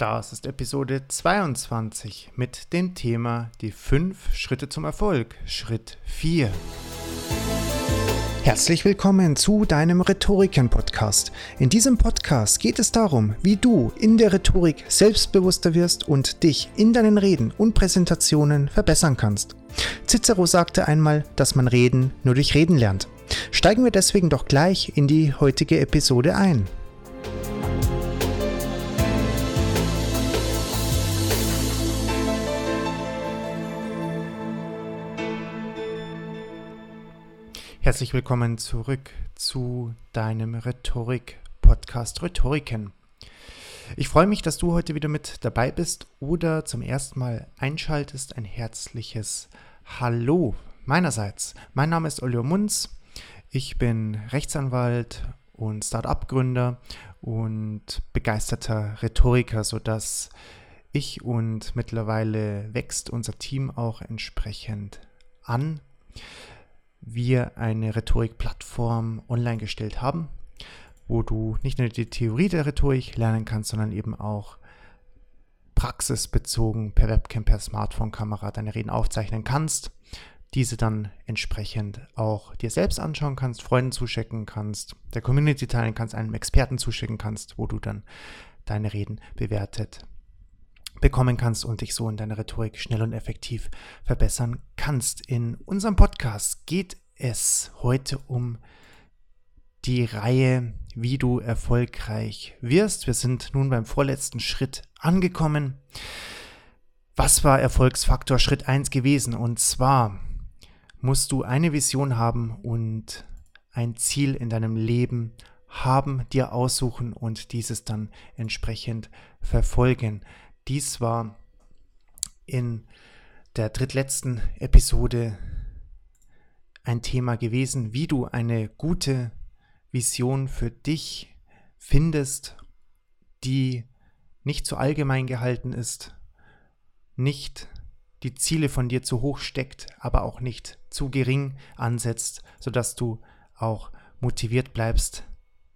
Das ist Episode 22 mit dem Thema Die 5 Schritte zum Erfolg, Schritt 4. Herzlich willkommen zu deinem Rhetoriken-Podcast. In diesem Podcast geht es darum, wie du in der Rhetorik selbstbewusster wirst und dich in deinen Reden und Präsentationen verbessern kannst. Cicero sagte einmal, dass man Reden nur durch Reden lernt. Steigen wir deswegen doch gleich in die heutige Episode ein. Herzlich willkommen zurück zu deinem Rhetorik-Podcast Rhetoriken. Ich freue mich, dass du heute wieder mit dabei bist oder zum ersten Mal einschaltest. Ein herzliches Hallo meinerseits. Mein Name ist Olio Munz. Ich bin Rechtsanwalt und Start-up-Gründer und begeisterter Rhetoriker, sodass ich und mittlerweile wächst unser Team auch entsprechend an wir eine Rhetorik-Plattform online gestellt haben, wo du nicht nur die Theorie der Rhetorik lernen kannst, sondern eben auch praxisbezogen per Webcam, per Smartphone-Kamera deine Reden aufzeichnen kannst, diese dann entsprechend auch dir selbst anschauen kannst, Freunden zuschicken kannst, der Community teilen kannst, einem Experten zuschicken kannst, wo du dann deine Reden bewertet bekommen kannst und dich so in deiner Rhetorik schnell und effektiv verbessern kannst. In unserem Podcast geht es heute um die Reihe, wie du erfolgreich wirst. Wir sind nun beim vorletzten Schritt angekommen. Was war Erfolgsfaktor Schritt 1 gewesen? Und zwar musst du eine Vision haben und ein Ziel in deinem Leben haben, dir aussuchen und dieses dann entsprechend verfolgen. Dies war in der drittletzten Episode ein Thema gewesen, wie du eine gute Vision für dich findest, die nicht zu allgemein gehalten ist, nicht die Ziele von dir zu hoch steckt, aber auch nicht zu gering ansetzt, sodass du auch motiviert bleibst,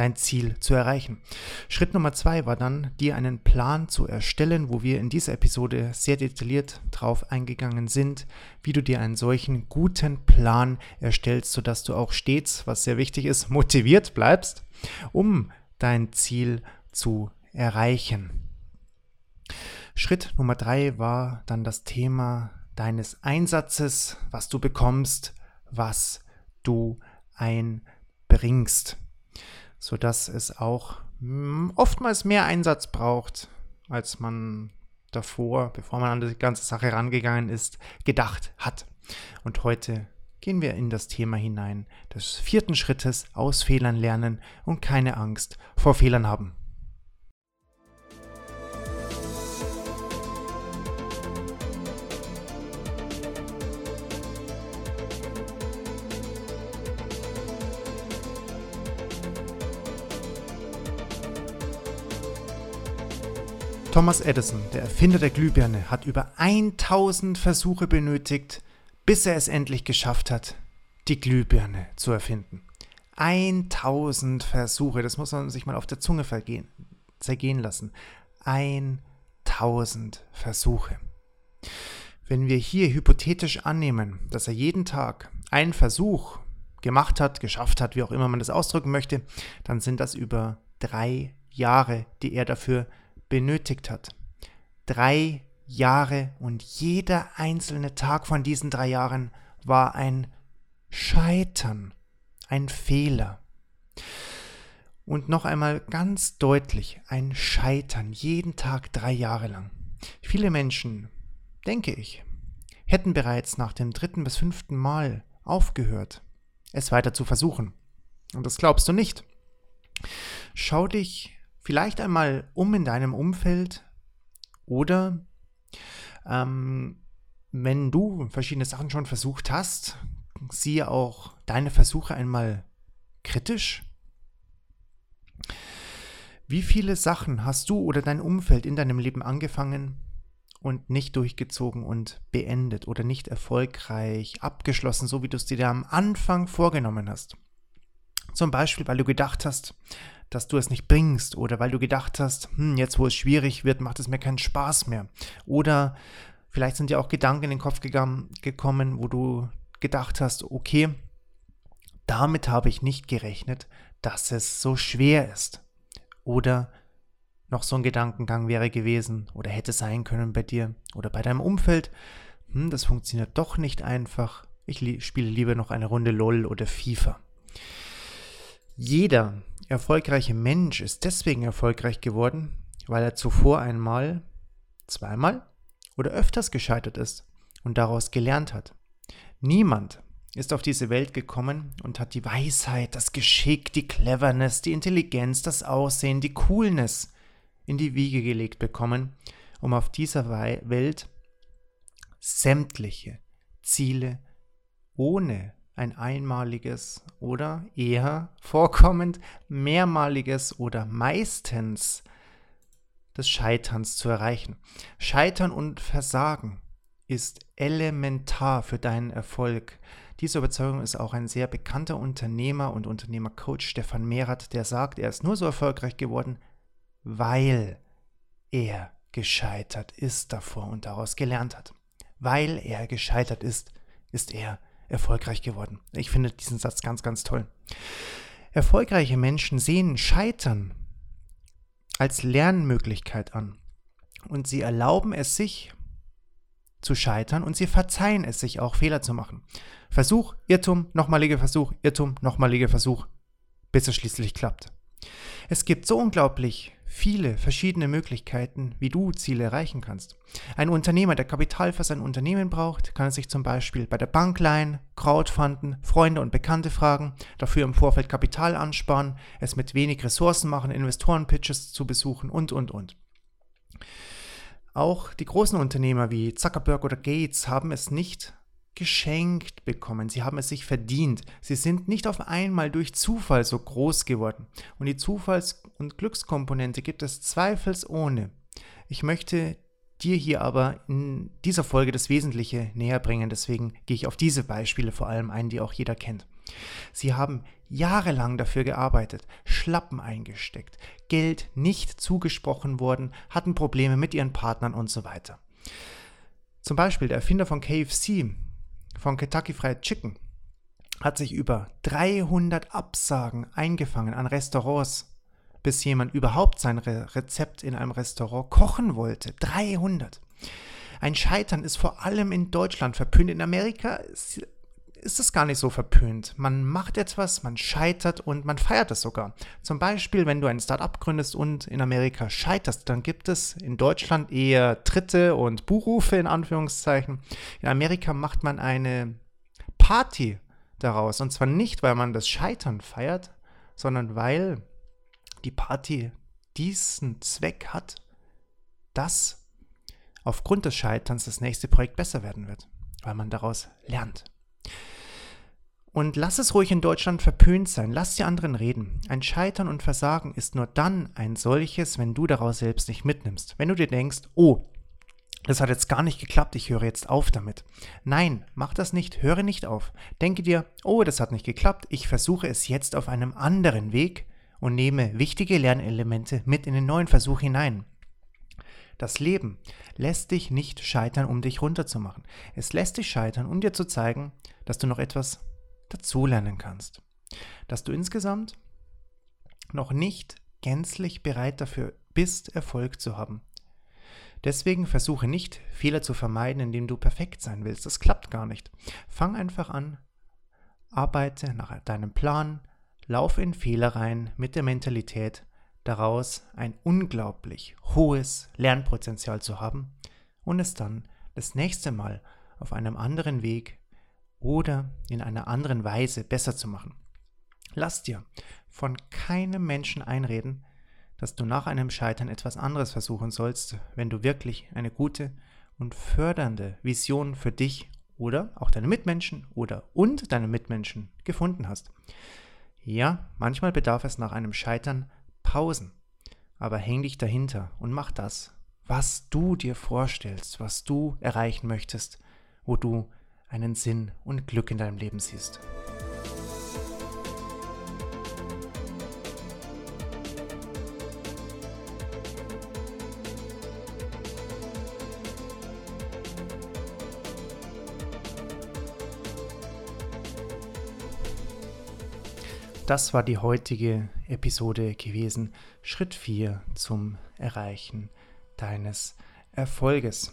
dein Ziel zu erreichen. Schritt Nummer zwei war dann, dir einen Plan zu erstellen, wo wir in dieser Episode sehr detailliert drauf eingegangen sind, wie du dir einen solchen guten Plan erstellst, sodass du auch stets, was sehr wichtig ist, motiviert bleibst, um dein Ziel zu erreichen. Schritt Nummer drei war dann das Thema deines Einsatzes, was du bekommst, was du einbringst sodass es auch hm, oftmals mehr Einsatz braucht, als man davor, bevor man an die ganze Sache rangegangen ist, gedacht hat. Und heute gehen wir in das Thema hinein des vierten Schrittes aus Fehlern lernen und keine Angst vor Fehlern haben. Thomas Edison, der Erfinder der Glühbirne, hat über 1000 Versuche benötigt, bis er es endlich geschafft hat, die Glühbirne zu erfinden. 1000 Versuche, das muss man sich mal auf der Zunge vergehen, zergehen lassen. 1000 Versuche. Wenn wir hier hypothetisch annehmen, dass er jeden Tag einen Versuch gemacht hat, geschafft hat, wie auch immer man das ausdrücken möchte, dann sind das über drei Jahre, die er dafür benötigt hat. Drei Jahre und jeder einzelne Tag von diesen drei Jahren war ein Scheitern, ein Fehler. Und noch einmal ganz deutlich, ein Scheitern, jeden Tag drei Jahre lang. Viele Menschen, denke ich, hätten bereits nach dem dritten bis fünften Mal aufgehört, es weiter zu versuchen. Und das glaubst du nicht. Schau dich vielleicht einmal um in deinem Umfeld oder ähm, wenn du verschiedene Sachen schon versucht hast, siehe auch deine Versuche einmal kritisch. Wie viele Sachen hast du oder dein Umfeld in deinem Leben angefangen und nicht durchgezogen und beendet oder nicht erfolgreich abgeschlossen, so wie du es dir am Anfang vorgenommen hast? Zum Beispiel, weil du gedacht hast, dass du es nicht bringst oder weil du gedacht hast, hm, jetzt wo es schwierig wird, macht es mir keinen Spaß mehr. Oder vielleicht sind dir auch Gedanken in den Kopf gegangen, gekommen, wo du gedacht hast, okay, damit habe ich nicht gerechnet, dass es so schwer ist. Oder noch so ein Gedankengang wäre gewesen oder hätte sein können bei dir oder bei deinem Umfeld. Hm, das funktioniert doch nicht einfach. Ich spiele lieber noch eine Runde LOL oder FIFA. Jeder erfolgreiche Mensch ist deswegen erfolgreich geworden, weil er zuvor einmal, zweimal oder öfters gescheitert ist und daraus gelernt hat. Niemand ist auf diese Welt gekommen und hat die Weisheit, das Geschick, die Cleverness, die Intelligenz, das Aussehen, die Coolness in die Wiege gelegt bekommen, um auf dieser Welt sämtliche Ziele ohne ein einmaliges oder eher vorkommend mehrmaliges oder meistens des Scheiterns zu erreichen. Scheitern und Versagen ist elementar für deinen Erfolg. Diese Überzeugung ist auch ein sehr bekannter Unternehmer und Unternehmercoach Stefan Mehrath, der sagt, er ist nur so erfolgreich geworden, weil er gescheitert ist davor und daraus gelernt hat. Weil er gescheitert ist, ist er erfolgreich geworden. Ich finde diesen Satz ganz, ganz toll. Erfolgreiche Menschen sehen Scheitern als Lernmöglichkeit an und sie erlauben es sich zu scheitern und sie verzeihen es sich auch, Fehler zu machen. Versuch, Irrtum, nochmaliger Versuch, Irrtum, nochmaliger Versuch, bis es schließlich klappt. Es gibt so unglaublich viele verschiedene Möglichkeiten, wie du Ziele erreichen kannst. Ein Unternehmer, der Kapital für sein Unternehmen braucht, kann sich zum Beispiel bei der Bank leihen, Crowdfunden, Freunde und Bekannte fragen, dafür im Vorfeld Kapital ansparen, es mit wenig Ressourcen machen, Investorenpitches zu besuchen und, und, und. Auch die großen Unternehmer wie Zuckerberg oder Gates haben es nicht geschenkt bekommen. Sie haben es sich verdient. Sie sind nicht auf einmal durch Zufall so groß geworden. Und die Zufalls- und Glückskomponente gibt es zweifelsohne. Ich möchte dir hier aber in dieser Folge das Wesentliche näher bringen. Deswegen gehe ich auf diese Beispiele vor allem ein, die auch jeder kennt. Sie haben jahrelang dafür gearbeitet, Schlappen eingesteckt, Geld nicht zugesprochen worden, hatten Probleme mit ihren Partnern und so weiter. Zum Beispiel der Erfinder von KFC, von Kentucky Fried Chicken hat sich über 300 Absagen eingefangen an Restaurants, bis jemand überhaupt sein Re Rezept in einem Restaurant kochen wollte. 300. Ein Scheitern ist vor allem in Deutschland verpönt. In Amerika ist, es gar nicht so verpönt. Man macht etwas, man scheitert und man feiert es sogar. Zum Beispiel, wenn du ein Startup gründest und in Amerika scheiterst, dann gibt es in Deutschland eher Tritte und Buchrufe in Anführungszeichen. In Amerika macht man eine Party daraus. Und zwar nicht, weil man das Scheitern feiert, sondern weil die Party diesen Zweck hat, dass aufgrund des Scheiterns das nächste Projekt besser werden wird, weil man daraus lernt. Und lass es ruhig in Deutschland verpönt sein, lass die anderen reden. Ein Scheitern und Versagen ist nur dann ein solches, wenn du daraus selbst nicht mitnimmst. Wenn du dir denkst, oh, das hat jetzt gar nicht geklappt, ich höre jetzt auf damit. Nein, mach das nicht, höre nicht auf. Denke dir, oh, das hat nicht geklappt, ich versuche es jetzt auf einem anderen Weg und nehme wichtige Lernelemente mit in den neuen Versuch hinein. Das Leben lässt dich nicht scheitern, um dich runterzumachen. Es lässt dich scheitern, um dir zu zeigen, dass du noch etwas dazulernen kannst. Dass du insgesamt noch nicht gänzlich bereit dafür bist, Erfolg zu haben. Deswegen versuche nicht, Fehler zu vermeiden, indem du perfekt sein willst. Das klappt gar nicht. Fang einfach an, arbeite nach deinem Plan, laufe in Fehler rein mit der Mentalität, daraus ein unglaublich hohes Lernpotenzial zu haben und es dann das nächste Mal auf einem anderen Weg oder in einer anderen Weise besser zu machen. Lass dir von keinem Menschen einreden, dass du nach einem Scheitern etwas anderes versuchen sollst, wenn du wirklich eine gute und fördernde Vision für dich oder auch deine Mitmenschen oder und deine Mitmenschen gefunden hast. Ja, manchmal bedarf es nach einem Scheitern Pausen. Aber häng dich dahinter und mach das, was du dir vorstellst, was du erreichen möchtest, wo du einen Sinn und Glück in deinem Leben siehst. Das war die heutige Episode gewesen. Schritt 4 zum Erreichen deines Erfolges.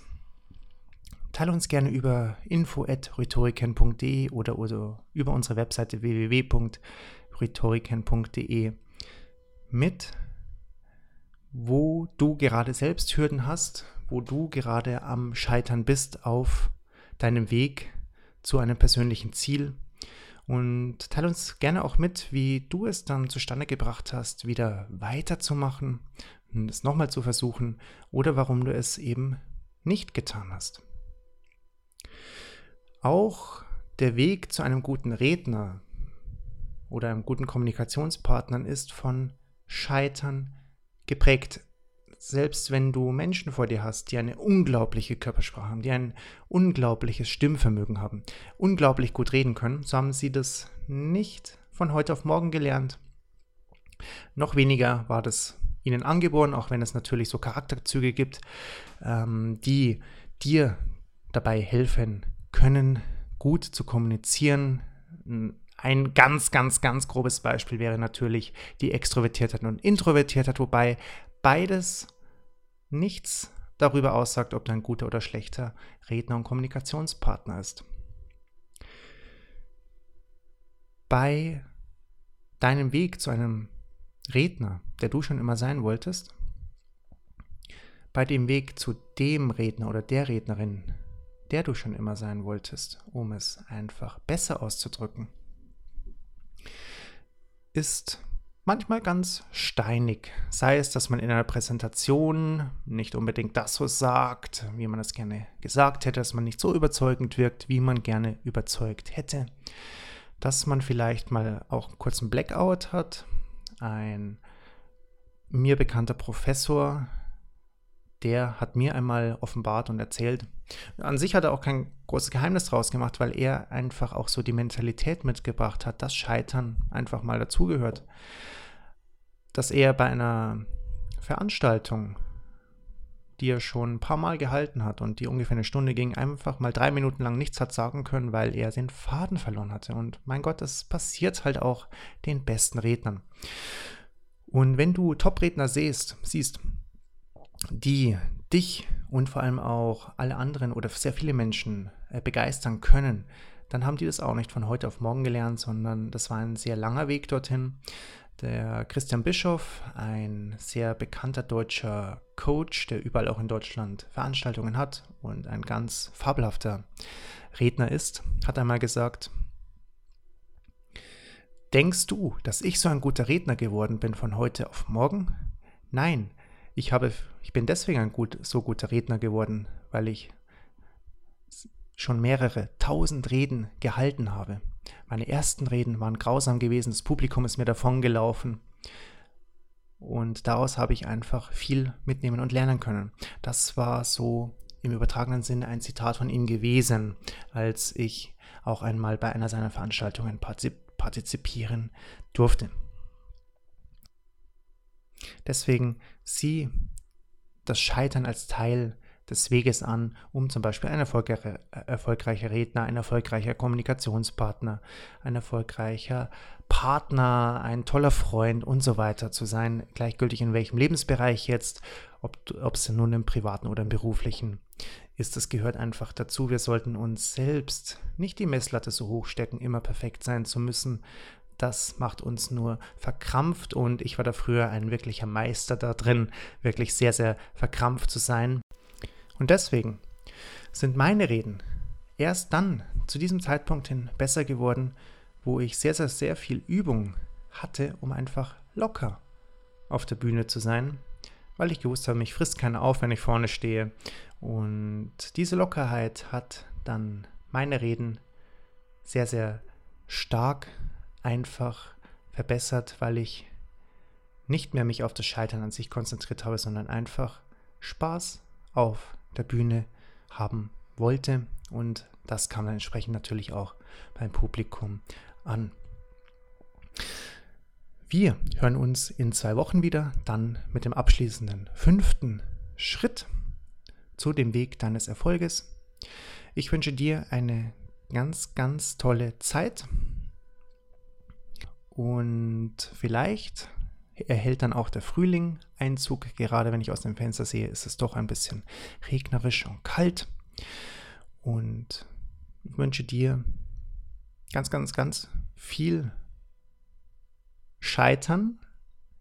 Teile uns gerne über info.rhetoriken.de oder, oder über unsere Webseite www.rhetoriken.de mit, wo du gerade selbst Hürden hast, wo du gerade am Scheitern bist auf deinem Weg zu einem persönlichen Ziel. Und teile uns gerne auch mit, wie du es dann zustande gebracht hast, wieder weiterzumachen, es nochmal zu versuchen oder warum du es eben nicht getan hast. Auch der Weg zu einem guten Redner oder einem guten Kommunikationspartner ist von Scheitern geprägt. Selbst wenn du Menschen vor dir hast, die eine unglaubliche Körpersprache haben, die ein unglaubliches Stimmvermögen haben, unglaublich gut reden können, so haben sie das nicht von heute auf morgen gelernt. Noch weniger war das ihnen angeboren, auch wenn es natürlich so Charakterzüge gibt, ähm, die dir dabei helfen können, gut zu kommunizieren. Ein ganz, ganz, ganz grobes Beispiel wäre natürlich die Extrovertiertheit und Introvertiertheit, wobei beides nichts darüber aussagt, ob du ein guter oder schlechter Redner und Kommunikationspartner ist. Bei deinem Weg zu einem Redner, der du schon immer sein wolltest, bei dem Weg zu dem Redner oder der Rednerin, der du schon immer sein wolltest, um es einfach besser auszudrücken, ist manchmal ganz steinig. Sei es, dass man in einer Präsentation nicht unbedingt das so sagt, wie man es gerne gesagt hätte, dass man nicht so überzeugend wirkt, wie man gerne überzeugt hätte. Dass man vielleicht mal auch einen kurzen Blackout hat. Ein mir bekannter Professor der hat mir einmal offenbart und erzählt. An sich hat er auch kein großes Geheimnis draus gemacht, weil er einfach auch so die Mentalität mitgebracht hat, dass Scheitern einfach mal dazugehört. Dass er bei einer Veranstaltung, die er schon ein paar Mal gehalten hat und die ungefähr eine Stunde ging, einfach mal drei Minuten lang nichts hat sagen können, weil er den Faden verloren hatte. Und mein Gott, das passiert halt auch den besten Rednern. Und wenn du Top-Redner siehst, siehst, die dich und vor allem auch alle anderen oder sehr viele Menschen äh, begeistern können, dann haben die das auch nicht von heute auf morgen gelernt, sondern das war ein sehr langer Weg dorthin. Der Christian Bischoff, ein sehr bekannter deutscher Coach, der überall auch in Deutschland Veranstaltungen hat und ein ganz fabelhafter Redner ist, hat einmal gesagt, Denkst du, dass ich so ein guter Redner geworden bin von heute auf morgen? Nein, ich, habe, ich bin deswegen ein gut, so guter Redner geworden, weil ich schon mehrere tausend Reden gehalten habe. Meine ersten Reden waren grausam gewesen, das Publikum ist mir davongelaufen. Und daraus habe ich einfach viel mitnehmen und lernen können. Das war so im übertragenen Sinne ein Zitat von ihm gewesen, als ich auch einmal bei einer seiner Veranstaltungen partizipieren durfte. Deswegen sieh das Scheitern als Teil des Weges an, um zum Beispiel ein erfolgreicher, erfolgreicher Redner, ein erfolgreicher Kommunikationspartner, ein erfolgreicher Partner, ein toller Freund und so weiter zu sein, gleichgültig in welchem Lebensbereich jetzt, ob es nun im privaten oder im beruflichen ist. Das gehört einfach dazu. Wir sollten uns selbst nicht die Messlatte so hoch stecken, immer perfekt sein zu müssen, das macht uns nur verkrampft und ich war da früher ein wirklicher Meister da drin, wirklich sehr, sehr verkrampft zu sein. Und deswegen sind meine Reden erst dann zu diesem Zeitpunkt hin besser geworden, wo ich sehr, sehr, sehr viel Übung hatte, um einfach locker auf der Bühne zu sein, weil ich gewusst habe, mich frisst keiner auf, wenn ich vorne stehe. Und diese Lockerheit hat dann meine Reden sehr, sehr stark einfach verbessert, weil ich nicht mehr mich auf das Scheitern an sich konzentriert habe, sondern einfach Spaß auf der Bühne haben wollte. Und das kam dann entsprechend natürlich auch beim Publikum an. Wir hören uns in zwei Wochen wieder, dann mit dem abschließenden fünften Schritt zu dem Weg deines Erfolges. Ich wünsche dir eine ganz, ganz tolle Zeit Und vielleicht erhält dann auch der Frühling Einzug. Gerade wenn ich aus dem Fenster sehe, ist es doch ein bisschen regnerisch und kalt. Und ich wünsche dir ganz, ganz, ganz viel Scheitern,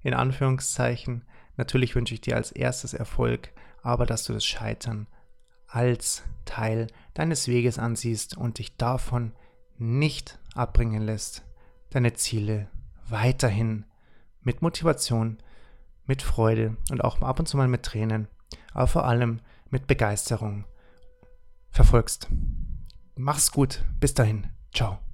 in Anführungszeichen. Natürlich wünsche ich dir als erstes Erfolg, aber dass du das Scheitern als Teil deines Weges ansiehst und dich davon nicht abbringen lässt, deine Ziele weiterhin mit Motivation, mit Freude und auch ab und zu mal mit Tränen, aber vor allem mit Begeisterung verfolgst. Mach's gut, bis dahin, ciao.